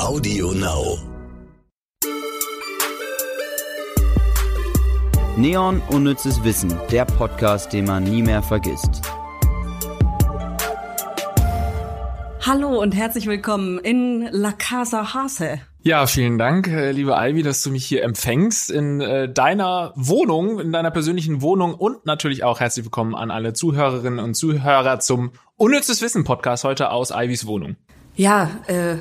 Audio Now. Neon Unnützes Wissen, der Podcast, den man nie mehr vergisst. Hallo und herzlich willkommen in La Casa Hase. Ja, vielen Dank, äh, liebe Ivy, dass du mich hier empfängst in äh, deiner Wohnung, in deiner persönlichen Wohnung und natürlich auch herzlich willkommen an alle Zuhörerinnen und Zuhörer zum Unnützes Wissen Podcast heute aus Ivys Wohnung. Ja, äh,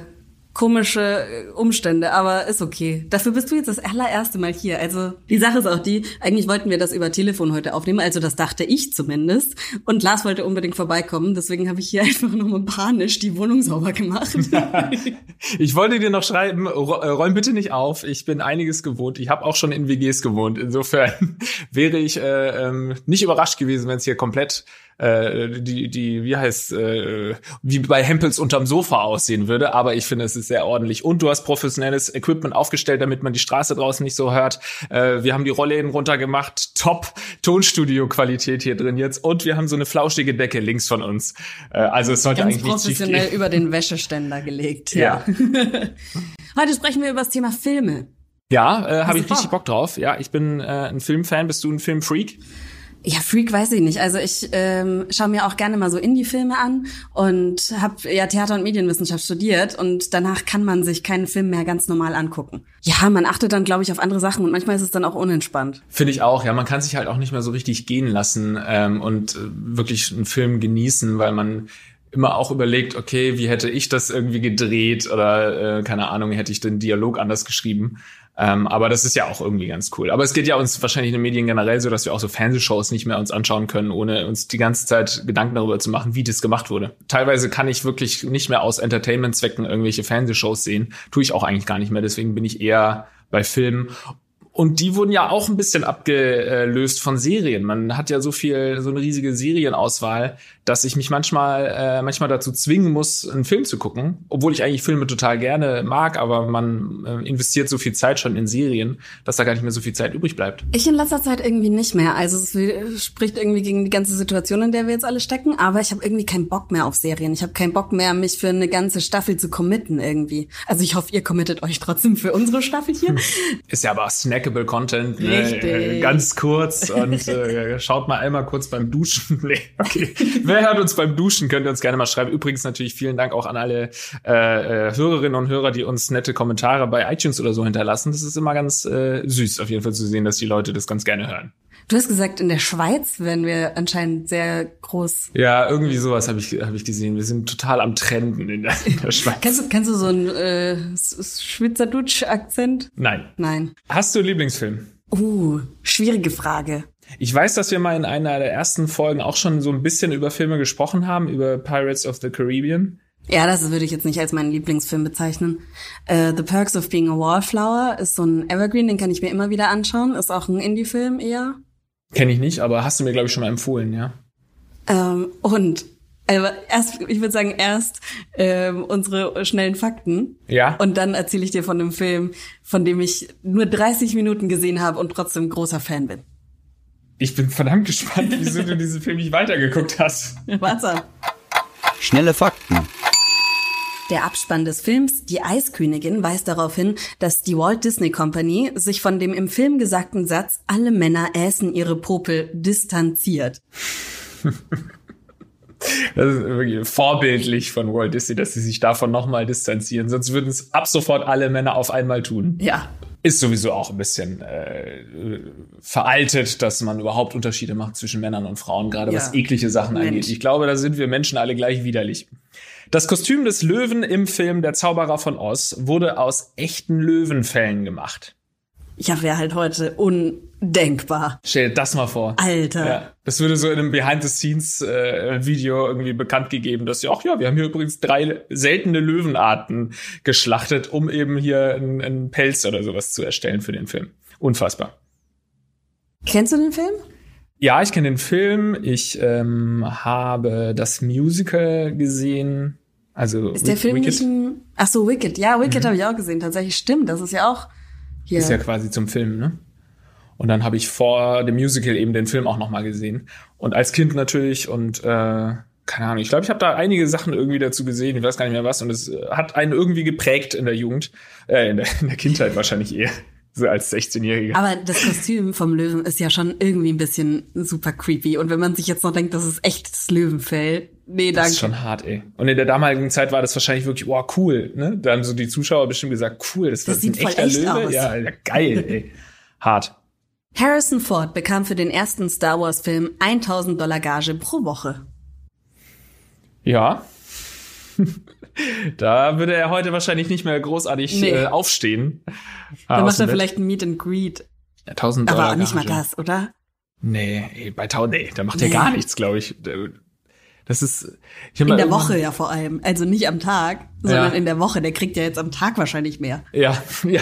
komische äh, Umstände, aber ist okay. Dafür bist du jetzt das allererste Mal hier. Also die Sache ist auch die, eigentlich wollten wir das über Telefon heute aufnehmen, also das dachte ich zumindest. Und Lars wollte unbedingt vorbeikommen, deswegen habe ich hier einfach nochmal panisch die Wohnung sauber gemacht. ich wollte dir noch schreiben, äh, räum bitte nicht auf, ich bin einiges gewohnt. Ich habe auch schon in WGs gewohnt. Insofern wäre ich äh, ähm, nicht überrascht gewesen, wenn es hier komplett äh, die, die, wie heißt, äh, wie bei Hempels unterm Sofa aussehen würde. Aber ich finde, es ist sehr ordentlich. Und du hast professionelles Equipment aufgestellt, damit man die Straße draußen nicht so hört. Äh, wir haben die Rollläden runtergemacht. Top Tonstudio-Qualität hier drin jetzt. Und wir haben so eine flauschige Decke links von uns. Äh, also es sollte Ganz eigentlich nicht professionell über den Wäscheständer gelegt. Ja. ja. Heute sprechen wir über das Thema Filme. Ja, äh, habe ich richtig Bock drauf. Ja, ich bin äh, ein Filmfan. Bist du ein Filmfreak? Ja, Freak weiß ich nicht. Also ich ähm, schaue mir auch gerne mal so Indie-Filme an und habe ja Theater- und Medienwissenschaft studiert und danach kann man sich keinen Film mehr ganz normal angucken. Ja, man achtet dann, glaube ich, auf andere Sachen und manchmal ist es dann auch unentspannt. Finde ich auch, ja. Man kann sich halt auch nicht mehr so richtig gehen lassen ähm, und äh, wirklich einen Film genießen, weil man immer auch überlegt, okay, wie hätte ich das irgendwie gedreht oder äh, keine Ahnung, hätte ich den Dialog anders geschrieben. Ähm, aber das ist ja auch irgendwie ganz cool. Aber es geht ja uns wahrscheinlich in den Medien generell so, dass wir auch so Fernsehshows nicht mehr uns anschauen können, ohne uns die ganze Zeit Gedanken darüber zu machen, wie das gemacht wurde. Teilweise kann ich wirklich nicht mehr aus Entertainment-Zwecken irgendwelche Fernsehshows sehen. Tue ich auch eigentlich gar nicht mehr. Deswegen bin ich eher bei Filmen. Und die wurden ja auch ein bisschen abgelöst von Serien. Man hat ja so viel, so eine riesige Serienauswahl, dass ich mich manchmal, äh, manchmal dazu zwingen muss, einen Film zu gucken, obwohl ich eigentlich Filme total gerne mag, aber man äh, investiert so viel Zeit schon in Serien, dass da gar nicht mehr so viel Zeit übrig bleibt. Ich in letzter Zeit irgendwie nicht mehr. Also es spricht irgendwie gegen die ganze Situation, in der wir jetzt alle stecken, aber ich habe irgendwie keinen Bock mehr auf Serien. Ich habe keinen Bock mehr, mich für eine ganze Staffel zu committen irgendwie. Also ich hoffe, ihr committet euch trotzdem für unsere Staffel hier. Ist ja aber auch snackable Content. Ne? Äh, ganz kurz und äh, schaut mal einmal kurz beim Duschen. okay. Wer hört uns beim Duschen? Könnt ihr uns gerne mal schreiben. Übrigens natürlich vielen Dank auch an alle äh, äh, Hörerinnen und Hörer, die uns nette Kommentare bei iTunes oder so hinterlassen. Das ist immer ganz äh, süß, auf jeden Fall zu sehen, dass die Leute das ganz gerne hören. Du hast gesagt, in der Schweiz werden wir anscheinend sehr groß. Ja, irgendwie sowas habe ich, hab ich gesehen. Wir sind total am Trenden in der, in der Schweiz. kannst, du, kannst du so einen äh, Schweizerdutsch-Akzent? Nein. Nein. Hast du einen Lieblingsfilm? Uh, schwierige Frage. Ich weiß, dass wir mal in einer der ersten Folgen auch schon so ein bisschen über Filme gesprochen haben, über Pirates of the Caribbean. Ja, das würde ich jetzt nicht als meinen Lieblingsfilm bezeichnen. Uh, the Perks of Being a Wallflower ist so ein Evergreen, den kann ich mir immer wieder anschauen. Ist auch ein Indie-Film eher. Kenne ich nicht, aber hast du mir, glaube ich, schon mal empfohlen, ja? Ähm, und also erst, ich würde sagen, erst ähm, unsere schnellen Fakten. Ja. Und dann erzähle ich dir von einem Film, von dem ich nur 30 Minuten gesehen habe und trotzdem großer Fan bin. Ich bin verdammt gespannt, wieso du diesen Film nicht weitergeguckt hast. Warte. Schnelle Fakten. Der Abspann des Films Die Eiskönigin weist darauf hin, dass die Walt Disney Company sich von dem im Film gesagten Satz Alle Männer äßen ihre Popel distanziert. Das ist wirklich vorbildlich von Walt Disney, dass sie sich davon nochmal distanzieren. Sonst würden es ab sofort alle Männer auf einmal tun. Ja. Ist sowieso auch ein bisschen äh, veraltet, dass man überhaupt Unterschiede macht zwischen Männern und Frauen, gerade ja. was eklige Sachen Mensch. angeht. Ich glaube, da sind wir Menschen alle gleich widerlich. Das Kostüm des Löwen im Film Der Zauberer von Oz wurde aus echten Löwenfällen gemacht. Ja, wäre halt heute undenkbar. Stell dir das mal vor. Alter. Ja, das würde so in einem Behind-the-Scenes-Video äh, irgendwie bekannt gegeben, dass ja, ach ja, wir haben hier übrigens drei seltene Löwenarten geschlachtet, um eben hier einen, einen Pelz oder sowas zu erstellen für den Film. Unfassbar. Kennst du den Film? Ja, ich kenne den Film. Ich ähm, habe das Musical gesehen. Also ist der Film Wicked. nicht ein, Ach so, Wicked. Ja, Wicked mhm. habe ich auch gesehen. Tatsächlich stimmt. Das ist ja auch hier. Ist ja quasi zum Film, ne? Und dann habe ich vor dem Musical eben den Film auch noch mal gesehen. Und als Kind natürlich und äh, keine Ahnung, ich glaube, ich habe da einige Sachen irgendwie dazu gesehen, ich weiß gar nicht mehr was, und es äh, hat einen irgendwie geprägt in der Jugend, äh, in der, in der Kindheit wahrscheinlich eher. So als 16-Jähriger. Aber das Kostüm vom Löwen ist ja schon irgendwie ein bisschen super creepy. Und wenn man sich jetzt noch denkt, das ist echtes Löwenfell, nee, danke. Das ist schon hart, ey. Und in der damaligen Zeit war das wahrscheinlich wirklich, wow, cool, ne? Da haben so die Zuschauer bestimmt gesagt, cool, das, Das ist sieht ein voll echter echt Löwe. aus. Ja, geil, ey. Hart. Harrison Ford bekam für den ersten Star Wars Film 1000 Dollar Gage pro Woche. Ja. Da würde er heute wahrscheinlich nicht mehr großartig Nee. äh, aufstehen. Dann macht er Bett. vielleicht ein Meet and Greet. Ja, 1000 Dollar Aber nicht mal Gage. das, oder? Nee, bei 1000, nee, da macht Nee. er gar nichts, glaube ich. Das ist, ich In der Woche ja vor allem. Also nicht am Tag, sondern Ja. in der Woche. Der kriegt ja jetzt am Tag wahrscheinlich mehr. Ja, ja,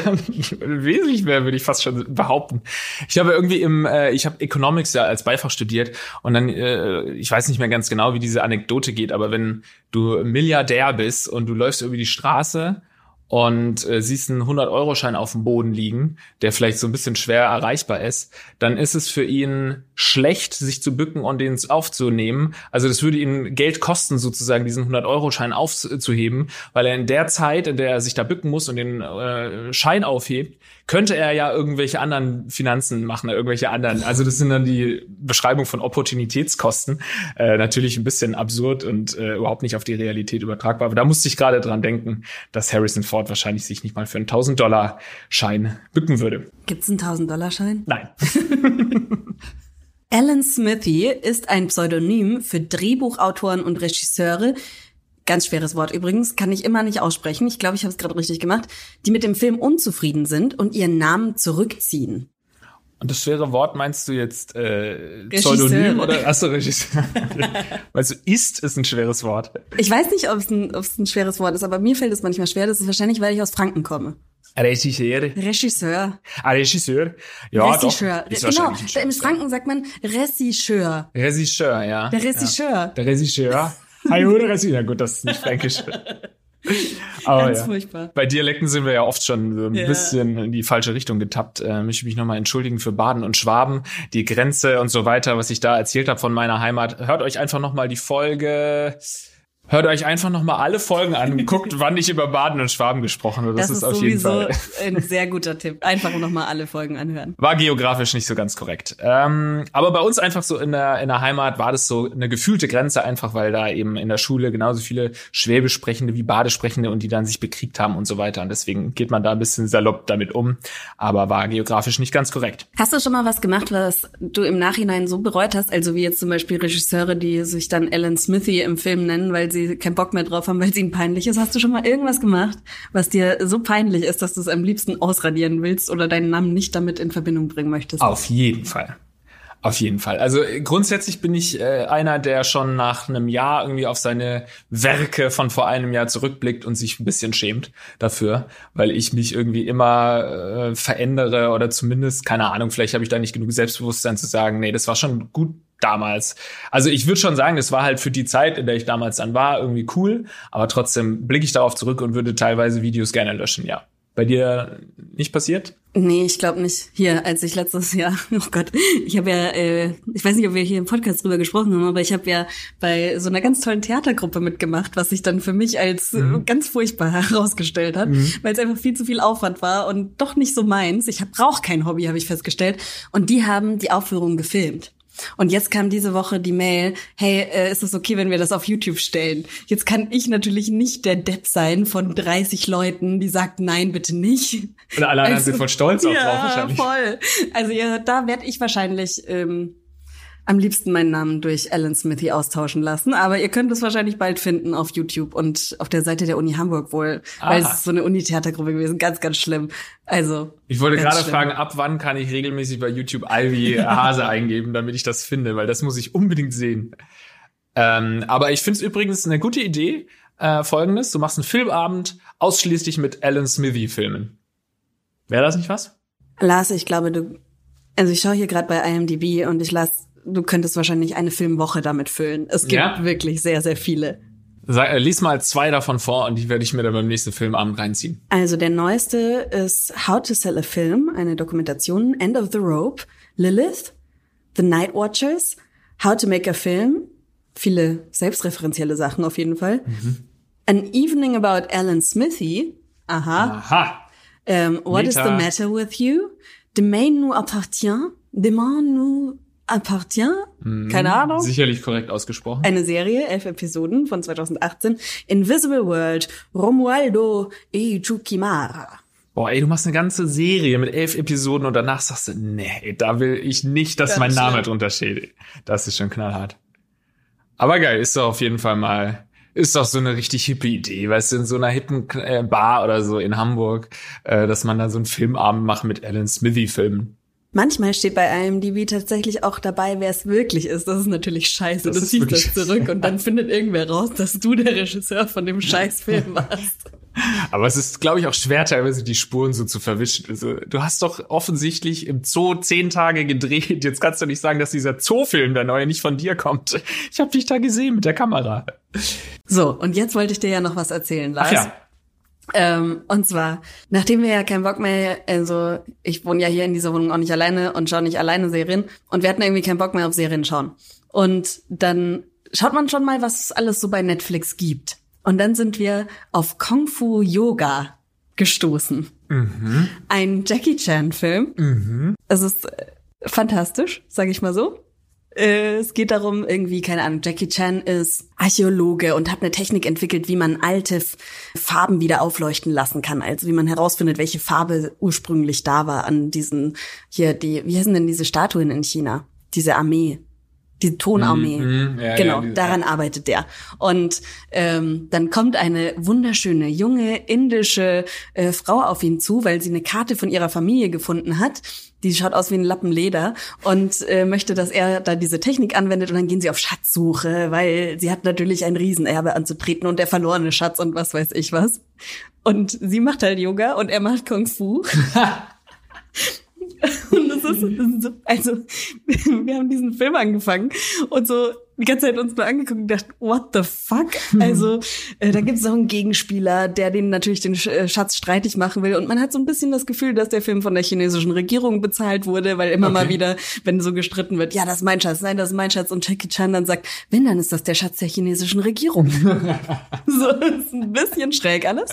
wesentlich mehr würde ich fast schon behaupten. Ich habe irgendwie im, äh, ich habe Economics ja als Beifach studiert und dann, äh, ich weiß nicht mehr ganz genau, wie diese Anekdote geht, aber wenn du Milliardär bist und du läufst über die Straße und äh, siehst einen 100-Euro-Schein auf dem Boden liegen, der vielleicht so ein bisschen schwer erreichbar ist, dann ist es für ihn schlecht, sich zu bücken und den aufzunehmen. Also das würde ihn Geld kosten, sozusagen diesen 100-Euro-Schein aufzuheben, weil er in der Zeit, in der er sich da bücken muss und den äh, Schein aufhebt, könnte er ja irgendwelche anderen Finanzen machen, irgendwelche anderen. Also das sind dann die Beschreibung von Opportunitätskosten. Äh, natürlich ein bisschen absurd und äh, überhaupt nicht auf die Realität übertragbar. Aber da musste ich gerade dran denken, dass Harrison Ford wahrscheinlich sich nicht mal für einen 1000-Dollar-Schein bücken würde. Gibt's einen 1000 Dollar Schein? Nein. Alan Smithy ist ein Pseudonym für Drehbuchautoren und Regisseure. Ganz schweres Wort übrigens, kann ich immer nicht aussprechen. Ich glaube, ich habe es gerade richtig gemacht. Die mit dem Film unzufrieden sind und ihren Namen zurückziehen. Und das schwere Wort meinst du jetzt äh. Pseudonym oder achso, Regisseur? Weißt du, ist ist ein schweres Wort. Ich weiß nicht, ob es ein, ob es ein schweres Wort ist, aber mir fällt es manchmal schwer. Das ist wahrscheinlich, weil ich aus Franken komme. Regisseur. Regisseur. Ah, Regisseur. Ja, Regisseur. doch. Ist Genau, in Wort. Franken sagt man Regisseur. Regisseur, ja. Der Regisseur. Ja. Der Regisseur. Regisseur. Na gut, das ist nicht fränkisch. Aber Ganz ja. furchtbar. Bei Dialekten sind wir ja oft schon ein Ja. bisschen in die falsche Richtung getappt. Äh, möchte mich nochmal entschuldigen für Baden und Schwaben, die Grenze und so weiter, was ich da erzählt habe von meiner Heimat. Hört euch einfach nochmal die Folge. Hört euch einfach nochmal alle Folgen an. Guckt, wann ich über Baden und Schwaben gesprochen habe. Das, Das, ist, ist auf jeden Fall. ein sehr guter Tipp. Einfach nochmal alle Folgen anhören. War geografisch nicht so ganz korrekt. Ähm, aber bei uns einfach so in der, in der Heimat war das so eine gefühlte Grenze, einfach weil da eben in der Schule genauso viele Schwäbisch sprechende wie Badesprechende und die dann sich bekriegt haben und so weiter. Und deswegen geht man da ein bisschen salopp damit um, aber war geografisch nicht ganz korrekt. Hast du schon mal was gemacht, was du im Nachhinein so bereut hast? Also wie jetzt zum Beispiel Regisseure, die sich dann Alan Smithy im Film nennen, weil sie keinen Bock mehr drauf haben, weil es ihnen peinlich ist. Hast du schon mal irgendwas gemacht, was dir so peinlich ist, dass du es am liebsten ausradieren willst oder deinen Namen nicht damit in Verbindung bringen möchtest? Auf jeden Fall. Auf jeden Fall. Also äh, grundsätzlich bin ich äh, einer, der schon nach einem Jahr irgendwie auf seine Werke von vor einem Jahr zurückblickt und sich ein bisschen schämt dafür, weil ich mich irgendwie immer äh, verändere oder zumindest, keine Ahnung, vielleicht habe ich da nicht genug Selbstbewusstsein zu sagen, nee, das war schon gut damals. Also ich würde schon sagen, das war halt für die Zeit, in der ich damals dann war, irgendwie cool, aber trotzdem blicke ich darauf zurück und würde teilweise Videos gerne löschen, ja. Bei dir nicht passiert? Nee, ich glaube nicht. Hier, als ich letztes Jahr, oh Gott, ich habe ja, äh, ich weiß nicht, ob wir hier im Podcast drüber gesprochen haben, aber ich habe ja bei so einer ganz tollen Theatergruppe mitgemacht, was sich dann für mich als äh, ganz furchtbar herausgestellt hat, weil es einfach viel zu viel Aufwand war und doch nicht so meins. Ich brauche kein Hobby, habe ich festgestellt. Und die haben die Aufführung gefilmt. Und jetzt kam diese Woche die Mail, hey, äh, ist es okay, wenn wir das auf YouTube stellen? Jetzt kann ich natürlich nicht der Depp sein von 30 Leuten, die sagt, nein, bitte nicht. Und alle anderen Also- sind voll stolz drauf Ja, wahrscheinlich. voll. Also ja, da werde ich wahrscheinlich ähm, am liebsten meinen Namen durch Alan Smithy austauschen lassen. Aber ihr könnt es wahrscheinlich bald finden auf YouTube und auf der Seite der Uni Hamburg wohl. Weil Aha. es ist so eine Uni-Theatergruppe gewesen. Ganz, ganz schlimm. Also. Ich wollte gerade schlimm. fragen, ab wann kann ich regelmäßig bei YouTube Ivy Hase eingeben, damit ich das finde, weil das muss ich unbedingt sehen. Ähm, aber ich finde es übrigens eine gute Idee, äh, folgendes, du machst einen Filmabend ausschließlich mit Alan Smithy-Filmen. Wäre das nicht was? Lars, ich glaube, du. Also ich schaue hier gerade bei IMDb und ich las, du könntest wahrscheinlich eine Filmwoche damit füllen. Es gibt Ja? wirklich sehr, sehr viele. Sag, äh, lies mal zwei davon vor und die werde ich mir dann beim nächsten Filmabend reinziehen. Also der neueste ist How to Sell a Film, eine Dokumentation, End of the Rope, Lilith, The Night Watchers, How to Make a Film, viele selbstreferenzielle Sachen auf jeden Fall. An Evening About Alan Smithy. Aha. Aha. Ähm, what is the Meta. matter with you? Demain nous appartient. Demain nous appartient. Keine Ahnung. Sicherlich korrekt ausgesprochen. Eine Serie, elf Episoden von 2018. Invisible World, Romualdo e Chukimara. Boah, ey, du machst eine ganze Serie mit elf Episoden und danach sagst du, nee, da will ich nicht, dass Ganz mein Name schlimm. drunter steht. Das ist schon knallhart. Aber geil, ist doch auf jeden Fall mal, ist doch so eine richtig hippe Idee, weißt du, in so einer hippen äh, Bar oder so in Hamburg, äh, dass man da so einen Filmabend macht mit Alan Smithy-Filmen. Manchmal steht bei IMDb tatsächlich auch dabei, wer es wirklich ist. Das ist natürlich scheiße. Das du ziehst das zurück und dann findet irgendwer raus, dass du der Regisseur von dem Scheißfilm warst. Aber es ist, glaube ich, auch schwer, teilweise die Spuren so zu verwischen. Also, du hast doch offensichtlich im Zoo zehn Tage gedreht. Jetzt kannst du nicht sagen, dass dieser Zoofilm, der neue, nicht von dir kommt. Ich habe dich da gesehen mit der Kamera. So, und jetzt wollte ich dir ja noch was erzählen, Lars. Ach ja. Ähm, und zwar, nachdem wir ja keinen Bock mehr, also ich wohne ja hier in dieser Wohnung auch nicht alleine und schaue nicht alleine Serien und wir hatten irgendwie keinen Bock mehr auf Serien schauen. Und dann schaut man schon mal, was es alles so bei Netflix gibt. Und dann sind wir auf Kung Fu Yoga gestoßen. Ein Jackie Chan Film. Es ist äh, fantastisch, sage ich mal so. Es geht darum, irgendwie, keine Ahnung, Jackie Chan ist Archäologe und hat eine Technik entwickelt, wie man alte Farben wieder aufleuchten lassen kann. Also wie man herausfindet, welche Farbe ursprünglich da war an diesen, hier, die, wie heißen denn diese Statuen in China? Diese Armee. Die Tonarmee. Mhm, ja, genau, ja, daran arbeitet der. Und ähm, dann kommt eine wunderschöne, junge, indische äh, Frau auf ihn zu, weil sie eine Karte von ihrer Familie gefunden hat. Die schaut aus wie ein Lappen Leder und äh, möchte, dass er da diese Technik anwendet und dann gehen sie auf Schatzsuche, weil sie hat natürlich ein Riesenerbe anzutreten und der verlorene Schatz und was weiß ich was. Und sie macht halt Yoga und er macht Kung Fu. Und das ist, das ist so, also, wir haben diesen Film angefangen und so die ganze Zeit uns nur angeguckt und gedacht, what the fuck? Also, äh, da gibt es auch einen Gegenspieler, der den natürlich den äh, Schatz streitig machen will. Und man hat so ein bisschen das Gefühl, dass der Film von der chinesischen Regierung bezahlt wurde, weil immer mal Okay. wieder, wenn so gestritten wird, ja, das ist mein Schatz, nein, das ist mein Schatz. Und Jackie Chan dann sagt, wenn, dann ist das der Schatz der chinesischen Regierung. so, das ist ein bisschen schräg alles.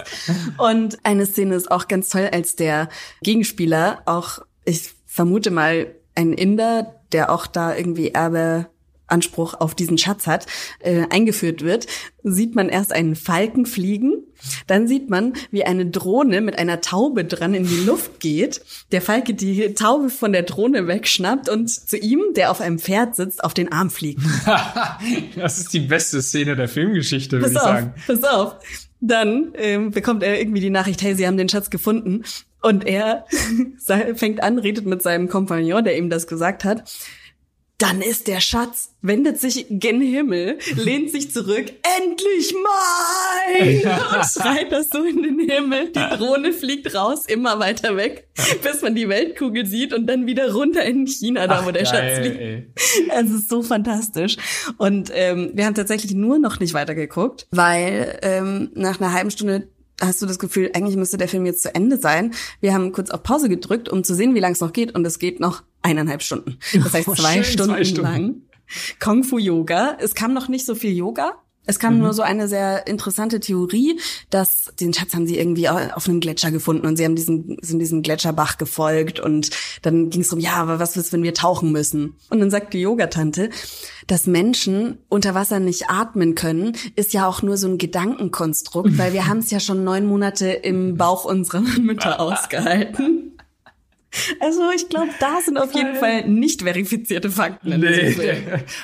Und eine Szene ist auch ganz toll, als der Gegenspieler auch, ich vermute mal, ein Inder, der auch da irgendwie Erbe Anspruch auf diesen Schatz hat, äh, eingeführt wird, sieht man erst einen Falken fliegen, dann sieht man, wie eine Drohne mit einer Taube dran in die Luft geht, der Falke die Taube von der Drohne wegschnappt und zu ihm, der auf einem Pferd sitzt, auf den Arm fliegt. das ist die beste Szene der Filmgeschichte, würde ich sagen. pass auf. Dann ähm, bekommt er irgendwie die Nachricht, hey, sie haben den Schatz gefunden. Und er fängt an, redet mit seinem Kompagnon, der ihm das gesagt hat. Dann ist der Schatz, wendet sich gen Himmel, lehnt sich zurück, endlich mein! Und schreit das so in den Himmel. Die Drohne fliegt raus, immer weiter weg, bis man die Weltkugel sieht und dann wieder runter in China, da wo der Schatz liegt. ey. Es ist so fantastisch. Und ähm, wir haben tatsächlich nur noch nicht weitergeguckt, weil ähm, nach einer halben Stunde hast du das Gefühl, eigentlich müsste der Film jetzt zu Ende sein. Wir haben kurz auf Pause gedrückt, um zu sehen, wie lang es noch geht. Und es geht noch eineinhalb Stunden. Das heißt Oh, zwei, schön, Stunden, zwei Stunden. lang. Kung Fu Yoga. Es kam noch nicht so viel Yoga. Es kam nur so eine sehr interessante Theorie, dass den Schatz haben sie irgendwie auf einem Gletscher gefunden und sie haben diesen, sind diesem Gletscherbach gefolgt und dann ging es um, ja, aber was ist, wenn wir tauchen müssen? Und dann sagt die Yogatante, dass Menschen unter Wasser nicht atmen können, ist ja auch nur so ein Gedankenkonstrukt, weil wir haben es ja schon neun Monate im Bauch unserer Mütter ausgehalten. Also ich glaube, da sind auf jeden Fall nicht verifizierte Fakten. Nee,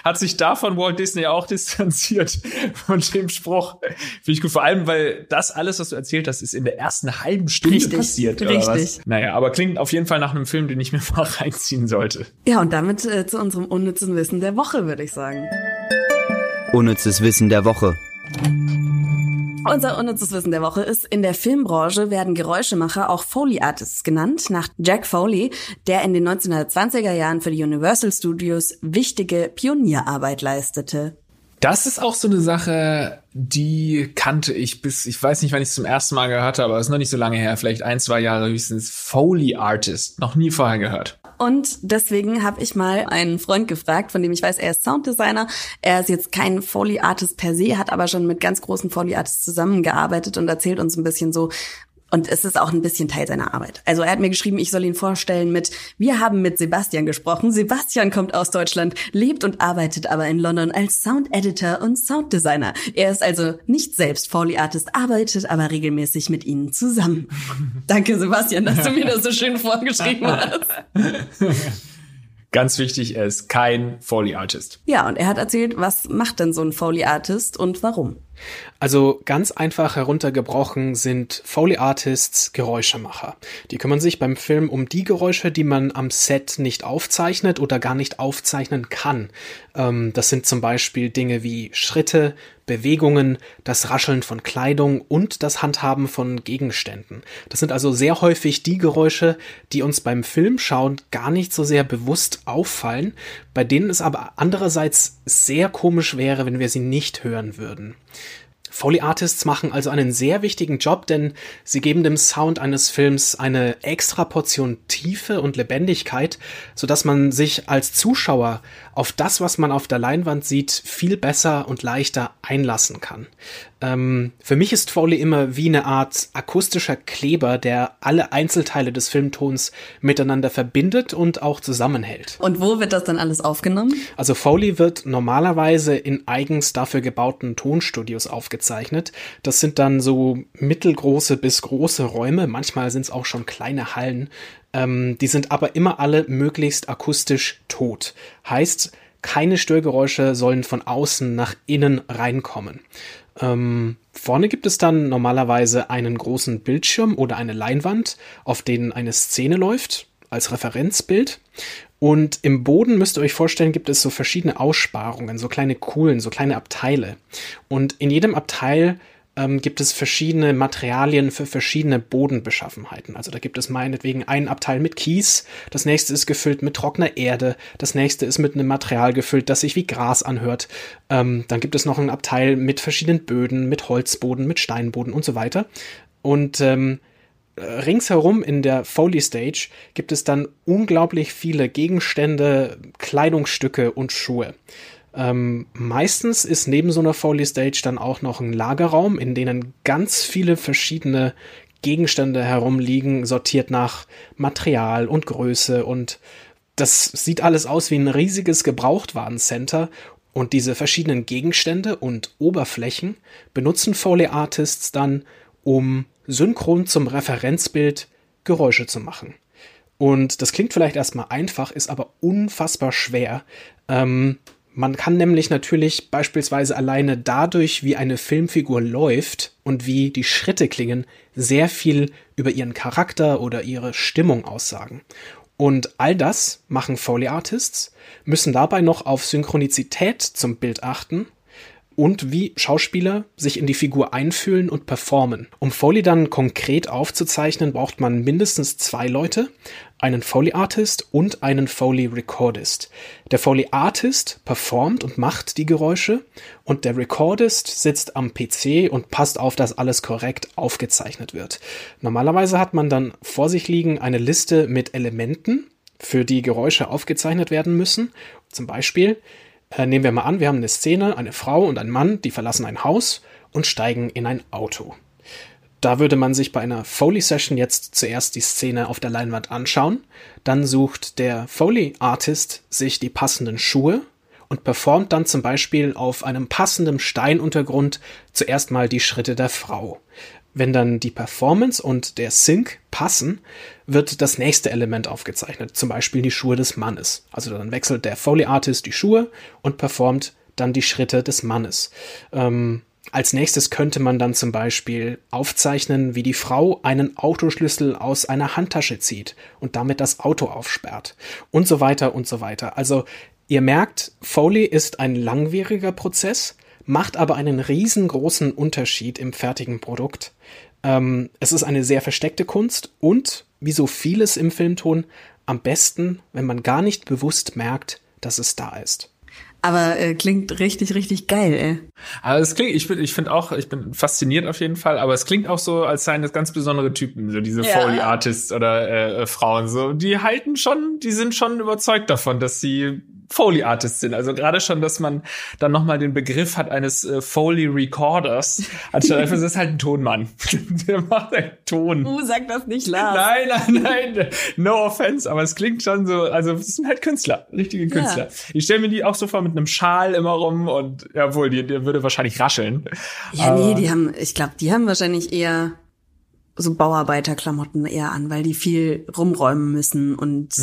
hat sich davon Walt Disney auch distanziert von dem Spruch. Finde ich gut, vor allem, weil das alles, was du erzählt hast, ist in der ersten halben Stunde Richtig, passiert. Oder richtig. was? Naja, aber klingt auf jeden Fall nach einem Film, den ich mir mal reinziehen sollte. Ja, und damit äh, zu unserem unnützen Wissen der Woche, würde ich sagen. Unnützes Wissen der Woche. Unser unnützes Wissen der Woche ist, in der Filmbranche werden Geräuschemacher auch Foley Artists genannt, nach Jack Foley, der in den 1920er Jahren für die Universal Studios wichtige Pionierarbeit leistete. Das ist auch so eine Sache, die kannte ich bis, ich weiß nicht, wann ich es zum ersten Mal gehört habe, aber es ist noch nicht so lange her, vielleicht ein, zwei Jahre höchstens. Foley Artist. Noch nie vorher gehört. Und deswegen habe ich mal einen Freund gefragt, von dem ich weiß, er ist Sounddesigner. Er ist jetzt kein Foley Artist per se, hat aber schon mit ganz großen Foley Artists zusammengearbeitet und erzählt uns ein bisschen so, und es ist auch ein bisschen Teil seiner Arbeit. Also er hat mir geschrieben, ich soll ihn vorstellen mit, wir haben mit Sebastian gesprochen. Sebastian kommt aus Deutschland, lebt und arbeitet aber in London als Sound Editor und Sounddesigner. Er ist also nicht selbst Foley Artist, arbeitet aber regelmäßig mit ihnen zusammen. Danke Sebastian, dass du mir das so schön vorgeschrieben hast. Ganz wichtig, er ist kein Foley Artist. Ja, und er hat erzählt, was macht denn so ein Foley Artist und warum? Also ganz einfach heruntergebrochen sind Foley Artists Geräuschemacher. Die kümmern sich beim Film um die Geräusche, die man am Set nicht aufzeichnet oder gar nicht aufzeichnen kann. Ähm, das sind zum Beispiel Dinge wie Schritte, Bewegungen, das Rascheln von Kleidung und das Handhaben von Gegenständen. Das sind also sehr häufig die Geräusche, die uns beim Filmschauen gar nicht so sehr bewusst auffallen, bei denen es aber andererseits sehr komisch wäre, wenn wir sie nicht hören würden. Foley Artists machen also einen sehr wichtigen Job, denn sie geben dem Sound eines Films eine extra Portion Tiefe und Lebendigkeit, so dass man sich als Zuschauer auf das, was man auf der Leinwand sieht, viel besser und leichter einlassen kann. Ähm, für mich ist Foley immer wie eine Art akustischer Kleber, der alle Einzelteile des Filmtons miteinander verbindet und auch zusammenhält. Und wo wird das dann alles aufgenommen? Also Foley wird normalerweise in eigens dafür gebauten Tonstudios aufgezeichnet. Das sind dann so mittelgroße bis große Räume, manchmal sind es auch schon kleine Hallen. Ähm, die sind aber immer alle möglichst akustisch tot. Heißt, keine Störgeräusche sollen von außen nach innen reinkommen. Ähm, vorne gibt es dann normalerweise einen großen Bildschirm oder eine Leinwand, auf denen eine Szene läuft, als Referenzbild. Und im Boden müsst ihr euch vorstellen, gibt es so verschiedene Aussparungen, so kleine Kuhlen, so kleine Abteile. Und in jedem Abteil ähm, gibt es verschiedene Materialien für verschiedene Bodenbeschaffenheiten. Also da gibt es meinetwegen einen Abteil mit Kies, das nächste ist gefüllt mit trockener Erde, das nächste ist mit einem Material gefüllt, das sich wie Gras anhört. Ähm, dann gibt es noch einen Abteil mit verschiedenen Böden, mit Holzboden, mit Steinboden und so weiter. Und ähm, ringsherum in der Foley Stage gibt es dann unglaublich viele Gegenstände, Kleidungsstücke und Schuhe. Ähm, meistens ist neben so einer Foley Stage dann auch noch ein Lagerraum, in denen ganz viele verschiedene Gegenstände herumliegen, sortiert nach Material und Größe und das sieht alles aus wie ein riesiges Gebrauchtwarencenter und diese verschiedenen Gegenstände und Oberflächen benutzen Foley Artists dann, um synchron zum Referenzbild Geräusche zu machen. Und das klingt vielleicht erstmal einfach, ist aber unfassbar schwer. Ähm, man kann nämlich natürlich beispielsweise alleine dadurch, wie eine Filmfigur läuft und wie die Schritte klingen, sehr viel über ihren Charakter oder ihre Stimmung aussagen. Und all das machen Foley Artists, müssen dabei noch auf Synchronizität zum Bild achten und wie Schauspieler sich in die Figur einfühlen und performen. Um Foley dann konkret aufzuzeichnen, braucht man mindestens zwei Leute, einen Foley Artist und einen Foley Recordist. Der Foley Artist performt und macht die Geräusche und der Recordist sitzt am PC und passt auf, dass alles korrekt aufgezeichnet wird. Normalerweise hat man dann vor sich liegen eine Liste mit Elementen, für die Geräusche aufgezeichnet werden müssen. Zum Beispiel äh, nehmen wir mal an, wir haben eine Szene, eine Frau und ein Mann, die verlassen ein Haus und steigen in ein Auto. Da würde man sich bei einer Foley-Session jetzt zuerst die Szene auf der Leinwand anschauen. Dann sucht der Foley-Artist sich die passenden Schuhe und performt dann zum Beispiel auf einem passenden Steinuntergrund zuerst mal die Schritte der Frau. Wenn dann die Performance und der Sync passen, wird das nächste Element aufgezeichnet, zum Beispiel die Schuhe des Mannes. Also dann wechselt der Foley Artist die Schuhe und performt dann die Schritte des Mannes. Ähm, als nächstes könnte man dann zum Beispiel aufzeichnen, wie die Frau einen Autoschlüssel aus einer Handtasche zieht und damit das Auto aufsperrt und so weiter und so weiter. Also ihr merkt, Foley ist ein langwieriger Prozess, macht aber einen riesengroßen Unterschied im fertigen Produkt. Ähm, es ist eine sehr versteckte Kunst und, wie so vieles im Filmton, am besten, wenn man gar nicht bewusst merkt, dass es da ist. Aber äh, klingt richtig, richtig geil, ey. Aber es klingt, ich bin, ich finde auch, ich bin fasziniert auf jeden Fall, aber es klingt auch so, als seien das ganz besondere Typen, so diese Ja. Foley Artists oder äh, äh, Frauen, so, die halten schon, die sind schon überzeugt davon, dass sie Foley Artists sind. Also gerade schon, dass man dann nochmal den Begriff hat eines äh, Foley Recorders, anstatt einfach, das ist halt ein Tonmann. Der macht einen Ton. Uh, sag das nicht, Lars. Nein, nein, nein, no offense, aber es klingt schon so, also es sind halt Künstler, richtige Künstler. Ich stelle mir die auch so vor mit einem Schal immer rum und jawohl, die, der würde wahrscheinlich rascheln. Ja, Aber- nee, die haben, ich glaube, die haben wahrscheinlich eher so Bauarbeiterklamotten eher an, weil die viel rumräumen müssen und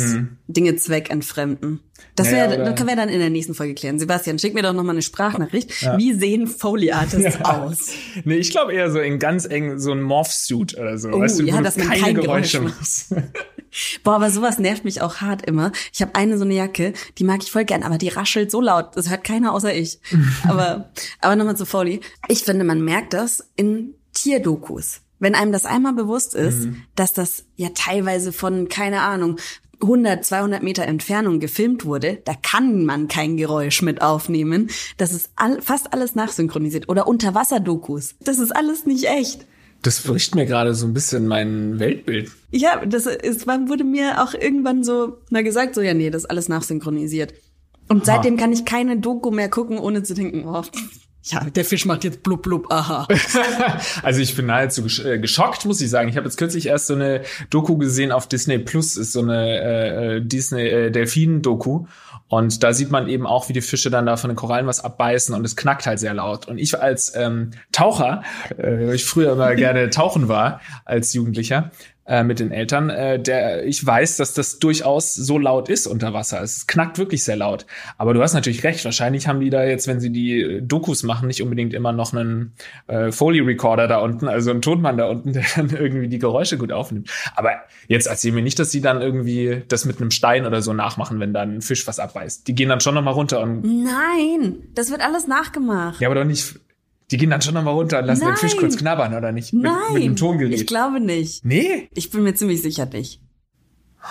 Dinge zweckentfremden. Das Mhm. Naja, oder- das können wir dann in der nächsten Folge klären. Sebastian, schick mir doch noch mal eine Sprachnachricht. Wie sehen Foley Artists aus? Nee, ich glaube eher so in ganz eng so ein Morph-Suit oder so. Oh, weißt du, ja, dass man keine kein Geräusche Geräusch machst. Boah, aber sowas nervt mich auch hart immer. Ich habe eine so eine Jacke, die mag ich voll gern, aber die raschelt so laut, das hört keiner außer ich. aber aber nochmal zu Foley. Ich finde, man merkt das in Tierdokus. Wenn einem das einmal bewusst ist, Mhm. dass das ja teilweise von, keine Ahnung, 100, 200 Meter Entfernung gefilmt wurde, da kann man kein Geräusch mit aufnehmen. Das ist all, fast alles nachsynchronisiert. Oder Unterwasserdokus. Das ist alles nicht echt. Das bricht mir gerade so ein bisschen mein Weltbild. Ja, das ist, man wurde mir auch irgendwann so mal gesagt, so ja, nee, das ist alles nachsynchronisiert. Und seitdem kann ich keine Doku mehr gucken, ohne zu denken, oh, ja, der Fisch macht jetzt blub blub, aha. Also ich bin nahezu gesch äh, geschockt, muss ich sagen. Ich habe jetzt kürzlich erst so eine Doku gesehen auf Disney Plus, ist so eine äh, äh, Disney äh, Delfin-Doku. Und da sieht man eben auch, wie die Fische dann da von den Korallen was abbeißen und es knackt halt sehr laut. Und ich als ähm, Taucher, äh, weil ich früher immer gerne tauchen war als Jugendlicher, äh, mit den Eltern, äh, der ich weiß, dass das durchaus so laut ist unter Wasser. Es knackt wirklich sehr laut. Aber du hast natürlich recht. Wahrscheinlich haben die da jetzt, wenn sie die Dokus machen, nicht unbedingt immer noch einen äh, Foley Recorder da unten, also einen Tonmann da unten, der dann irgendwie die Geräusche gut aufnimmt. Aber jetzt erzähl mir nicht, dass sie dann irgendwie das mit einem Stein oder so nachmachen, wenn dann ein Fisch was abbeißt. Die gehen dann schon noch mal runter und Nein, das wird alles nachgemacht. ja, aber doch nicht. Die gehen dann schon noch mal runter und lassen den Fisch Nein. kurz knabbern oder nicht? Mit, Nein, mit einem Tongerät. ich glaube nicht. nee. Ich bin mir ziemlich sicher nicht.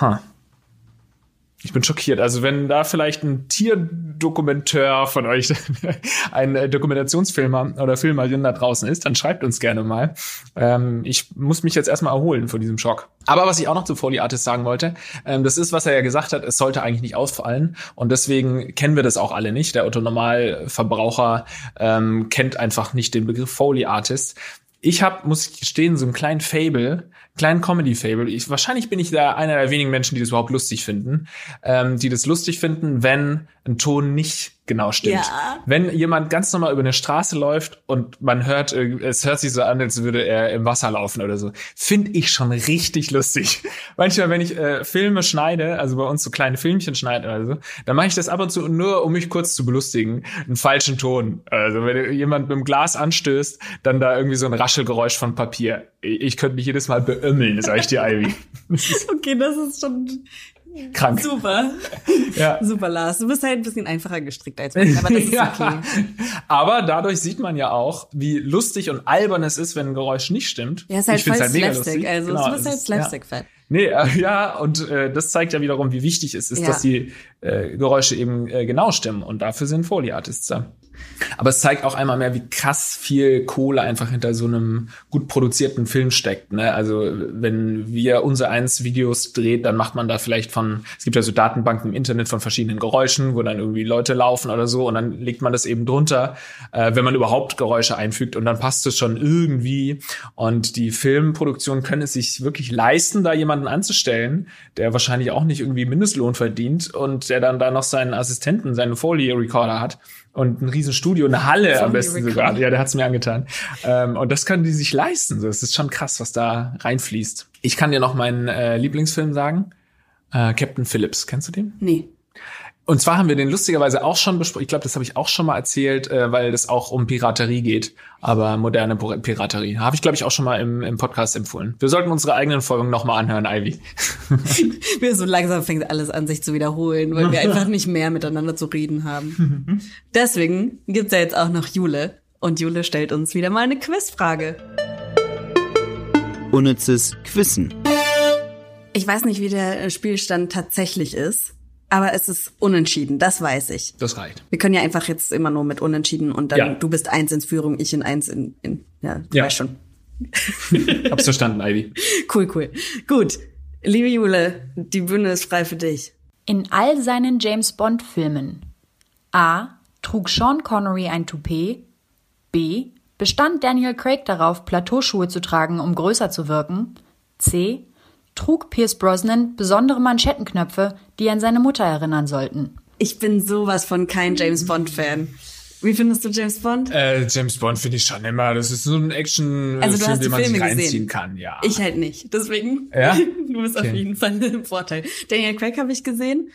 Ha. Ich bin schockiert. Also wenn da vielleicht ein Tierdokumenteur von euch, ein äh, Dokumentationsfilmer oder Filmerin da draußen ist, dann schreibt uns gerne mal. Ähm, ich muss mich jetzt erstmal erholen von diesem Schock. Aber was ich auch noch zu Foley Artist sagen wollte, ähm, das ist, was er ja gesagt hat, es sollte eigentlich nicht ausfallen. Und deswegen kennen wir das auch alle nicht. Der Otto Normalverbraucher ähm, kennt einfach nicht den Begriff Foley Artist. Ich habe, muss ich gestehen, so einen kleinen Fable, kleinen Comedy-Fable. Ich, wahrscheinlich bin ich da einer der wenigen Menschen, die das überhaupt lustig finden. Ähm, die das lustig finden, wenn ein Ton nicht genau stimmt. Ja. Wenn jemand ganz normal über eine Straße läuft und man hört, äh, es hört sich so an, als würde er im Wasser laufen oder so, finde ich schon richtig lustig. Manchmal, wenn ich äh, Filme schneide, also bei uns so kleine Filmchen schneide oder so, dann mache ich das ab und zu nur, um mich kurz zu belustigen, einen falschen Ton. Also wenn jemand mit dem Glas anstößt, dann da irgendwie so ein Raschelgeräusch von Papier. Ich, ich könnte mich jedes Mal beömmeln, sag ich dir, Ivy. Okay, das ist schon Krank. super. Ja. Super, Lars. Du bist halt ein bisschen einfacher gestrickt als ich, aber das ist Ja. okay. Aber dadurch sieht man ja auch, wie lustig und albern es ist, wenn ein Geräusch nicht stimmt. Ja, ist halt Ich voll mega Slapstick. lustig. Also Genau, du bist es halt ist- Slapstick-Fan. Nee, äh, ja, und äh, das zeigt ja wiederum, wie wichtig es ist, Ja. dass die äh, Geräusche eben äh, genau stimmen. Und dafür sind Foley Artists da. Aber es zeigt auch einmal mehr, wie krass viel Kohle einfach hinter so einem gut produzierten Film steckt. Ne? Also wenn wir unser eins Videos dreht, dann macht man da vielleicht von, es gibt ja so Datenbanken im Internet von verschiedenen Geräuschen, wo dann irgendwie Leute laufen oder so und dann legt man das eben drunter, äh, wenn man überhaupt Geräusche einfügt und dann passt es schon irgendwie. Und die Filmproduktionen können es sich wirklich leisten, da jemanden anzustellen, der wahrscheinlich auch nicht irgendwie Mindestlohn verdient und der dann da noch seinen Assistenten, seinen Foley-Recorder hat und ein riesen Studio, eine Halle am besten sogar. Ja, der hat's mir angetan. Ähm, und das können die sich leisten. Das ist schon krass, was da reinfließt. Ich kann dir noch meinen äh, Lieblingsfilm sagen. Äh, Captain Phillips, kennst du den? Nee. Und zwar haben wir den lustigerweise auch schon besprochen. Ich glaube, das habe ich auch schon mal erzählt, äh, weil das auch um Piraterie geht. Aber moderne Pir- Piraterie. Habe ich, glaube ich, auch schon mal im, im Podcast empfohlen. Wir sollten unsere eigenen Folgen noch mal anhören, Ivy. Wir so langsam fängt alles an, sich zu wiederholen, weil wir einfach nicht mehr miteinander zu reden haben. Deswegen gibt's ja jetzt auch noch Jule. Und Jule stellt uns wieder mal eine Quizfrage. Unnützes Quissen. Ich weiß nicht, wie der Spielstand tatsächlich ist. Aber es ist unentschieden, das weiß ich. Das reicht. Wir können ja einfach jetzt immer nur mit unentschieden und dann Ja. du bist eins ins Führung, ich in eins in, in ja, du Ja. weißt schon. Hab's verstanden, Ivy. Cool, cool. Gut. Liebe Jule, die Bühne ist frei für dich. In all seinen James Bond-Filmen A. Trug Sean Connery ein Toupet? B. Bestand Daniel Craig darauf, Plateauschuhe zu tragen, um größer zu wirken? C. Trug Pierce Brosnan besondere Manschettenknöpfe, die an seine Mutter erinnern sollten? Ich bin sowas von kein James Bond Fan. Wie findest du James Bond? Äh, James Bond finde ich schon immer. Das ist so ein Action, Also Film, den man sich Filme reinziehen gesehen. kann, ja. Ich halt nicht. Deswegen, Ja? du bist Okay. auf jeden Fall im Vorteil. Daniel Craig habe ich gesehen.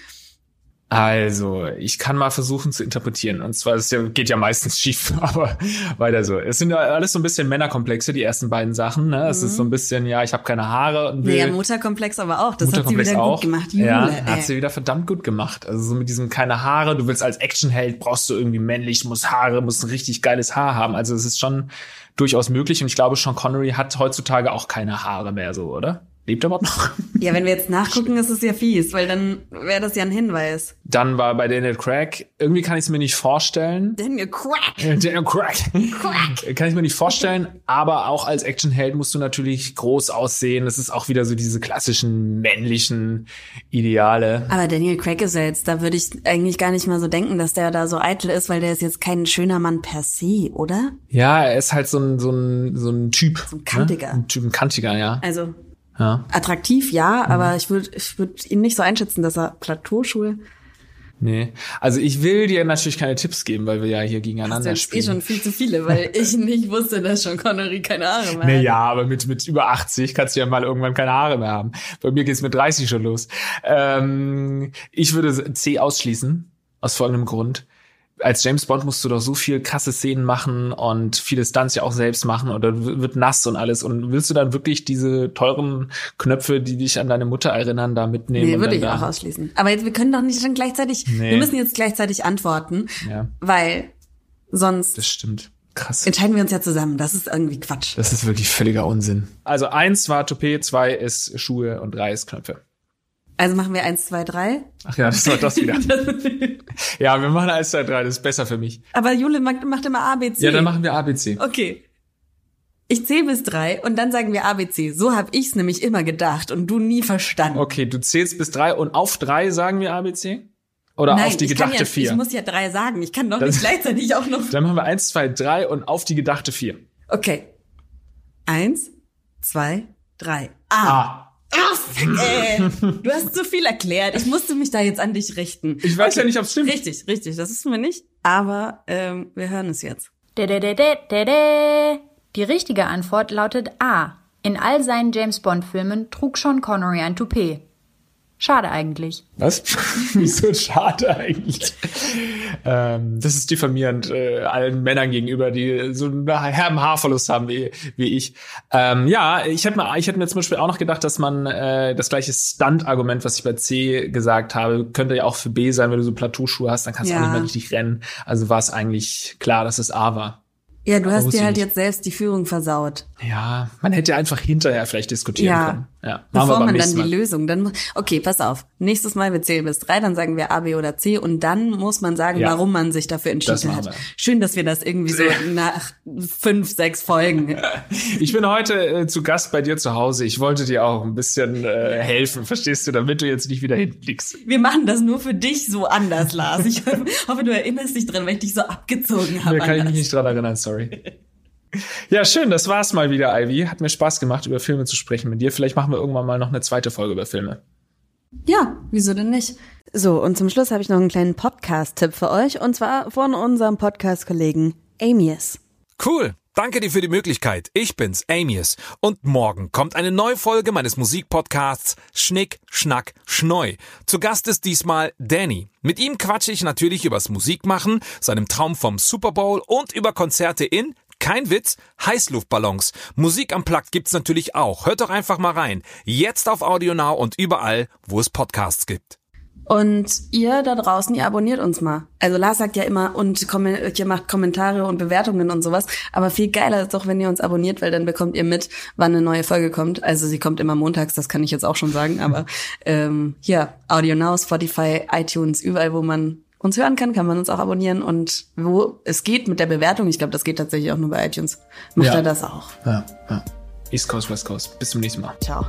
Also, ich kann mal versuchen zu interpretieren. Und zwar, es ja- geht ja meistens schief, aber weiter so. Es sind ja alles so ein bisschen Männerkomplexe, die ersten beiden Sachen. Ne? Es ist so ein bisschen, ja, ich habe keine Haare und will Naja, Mutterkomplex aber auch. Das hat sie wieder auch. gut gemacht. Jule, ja, ey. hat sie wieder verdammt gut gemacht. Also so mit diesem keine Haare, du willst als Actionheld, brauchst du irgendwie männlich, muss Haare, muss ein richtig geiles Haar haben. Also es ist schon durchaus möglich und ich glaube, Sean Connery hat heutzutage auch keine Haare mehr so, oder? Lebt er überhaupt noch? Ja, wenn wir jetzt nachgucken, ist es ja fies, weil dann wäre das ja ein Hinweis. Dann war bei Daniel Craig, irgendwie kann ich es mir nicht vorstellen. Daniel Craig. Äh, Daniel Craig. Craig. Kann ich mir nicht vorstellen, aber auch als Actionheld musst du natürlich groß aussehen. Das ist auch wieder so diese klassischen männlichen Ideale. Aber Daniel Craig ist ja jetzt, da würde ich eigentlich gar nicht mal so denken, dass der da so eitel ist, weil der ist jetzt kein schöner Mann per se, oder? Ja, er ist halt so ein, so ein, so ein Typ. So ein Kantiger. Ne? Ein Typ, ein Kantiger, ja. Also ja. attraktiv, ja, aber ich würde ich würd ihn nicht so einschätzen, dass er Plateauschuhe. Nee. Also ich will dir natürlich keine Tipps geben, weil wir ja hier gegeneinander jetzt eh spielen. schon viel zu viele, weil ich nicht wusste, dass schon Connery keine Haare mehr Nee, hat. ja, aber mit, mit über 80 kannst du ja mal irgendwann keine Haare mehr haben. Bei mir geht's mit 30 schon los. Ähm, ich würde C ausschließen, aus folgendem Grund. Als James Bond musst du doch so viel krasse Szenen machen und viele Stunts ja auch selbst machen oder w- wird nass und alles. Und willst du dann wirklich diese teuren Knöpfe, die dich an deine Mutter erinnern, da mitnehmen? Nee, und würde dann ich auch ausschließen. Aber jetzt, wir können doch nicht dann gleichzeitig, Nee. wir müssen jetzt gleichzeitig antworten, Ja, weil sonst das stimmt. Krass. entscheiden wir uns ja zusammen. Das ist irgendwie Quatsch. Das ist wirklich völliger Unsinn. Also eins war Toupet, zwei ist Schuhe und drei ist Knöpfe. Also machen wir eins, zwei, drei. Ach ja, das war das wieder. ja, wir machen eins, zwei, drei, das ist besser für mich. Aber Jule macht, immer A, B, C. Ja, dann machen wir ABC. Okay. Ich zähle bis drei und dann sagen wir A, B, C. So habe ich's nämlich immer gedacht und du nie verstanden. Okay, du zählst bis drei und auf drei sagen wir ABC? Oder Nein, auf die gedachte ja, vier? Ich muss ja drei sagen. Ich kann doch nicht gleichzeitig auch noch. Dann machen wir eins, zwei, drei und auf die gedachte vier. Okay. Eins, zwei, drei. A. Ah. Ach, fuck, ey. Du hast zu viel erklärt. Ich musste mich da jetzt an dich richten. Ich weiß ja nicht, ob's stimmt. Richtig, richtig. Das ist mir nicht. Aber ähm, wir hören es jetzt. Die richtige Antwort lautet A. In all seinen James Bond-Filmen trug Sean Connery ein Toupet. Schade eigentlich. Was? Wieso schade eigentlich? ähm, das ist diffamierend äh, allen Männern gegenüber, die so einen herben Haarverlust haben wie, wie ich. Ähm, ja, ich hätte mir, ich hätte mir zum Beispiel auch noch gedacht, dass man äh, das gleiche Stunt-Argument, was ich bei C gesagt habe, könnte ja auch für B sein, wenn du so Plateauschuhe hast, dann kannst du Ja. auch nicht mehr richtig rennen. Also war es eigentlich klar, dass es A war. Ja, du hast wusste dir halt ich jetzt selbst die Führung versaut. Ja, man hätte einfach hinterher vielleicht diskutieren Ja. können. Ja, Bevor man dann die Mal. Lösung, dann okay, pass auf. Nächstes Mal wir zählen bis drei, dann sagen wir A, B oder C und dann muss man sagen, Ja. warum man sich dafür entschieden hat. Schön, dass wir das irgendwie so nach fünf, sechs Folgen. Ich bin heute äh, zu Gast bei dir zu Hause. Ich wollte dir auch ein bisschen äh, helfen, verstehst du, damit du jetzt nicht wieder hinten liegst. Wir machen das nur für dich so anders, Lars. Ich hoffe, du erinnerst dich dran, weil ich dich so abgezogen habe. Da kann ich mich anders. nicht dran erinnern, sorry. Ja, schön, das war's mal wieder, Ivy. Hat mir Spaß gemacht, über Filme zu sprechen mit dir. Vielleicht machen wir irgendwann mal noch eine zweite Folge über Filme. Ja, wieso denn nicht? So, und zum Schluss habe ich noch einen kleinen Podcast-Tipp für euch und zwar von unserem Podcast-Kollegen Amius. Cool. Danke dir für die Möglichkeit. Ich bin's, Amius. Und morgen kommt eine neue Folge meines Musikpodcasts Schnick, Schnack, Schneu. Zu Gast ist diesmal Danny. Mit ihm quatsche ich natürlich übers Musikmachen, seinem Traum vom Super Bowl und über Konzerte in kein Witz, Heißluftballons. Musik am Plug gibt's natürlich auch. Hört doch einfach mal rein. Jetzt auf Audio Now und überall, wo es Podcasts gibt. Und ihr da draußen, ihr abonniert uns mal. Also Lars sagt ja immer, und ihr macht Kommentare und Bewertungen und sowas. Aber viel geiler ist doch, wenn ihr uns abonniert, weil dann bekommt ihr mit, wann eine neue Folge kommt. Also sie kommt immer montags, das kann ich jetzt auch schon sagen. Aber ähm, hier, Audio Now, Spotify, iTunes, überall, wo man uns hören kann, kann man uns auch abonnieren. Und wo es geht mit der Bewertung, ich glaube, das geht tatsächlich auch nur bei iTunes, macht Ja. er das auch. Ja, ja. East Coast, West Coast. Bis zum nächsten Mal. Ciao.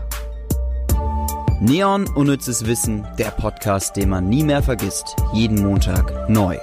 Neon Unnützes Wissen, der Podcast, den man nie mehr vergisst. Jeden Montag neu.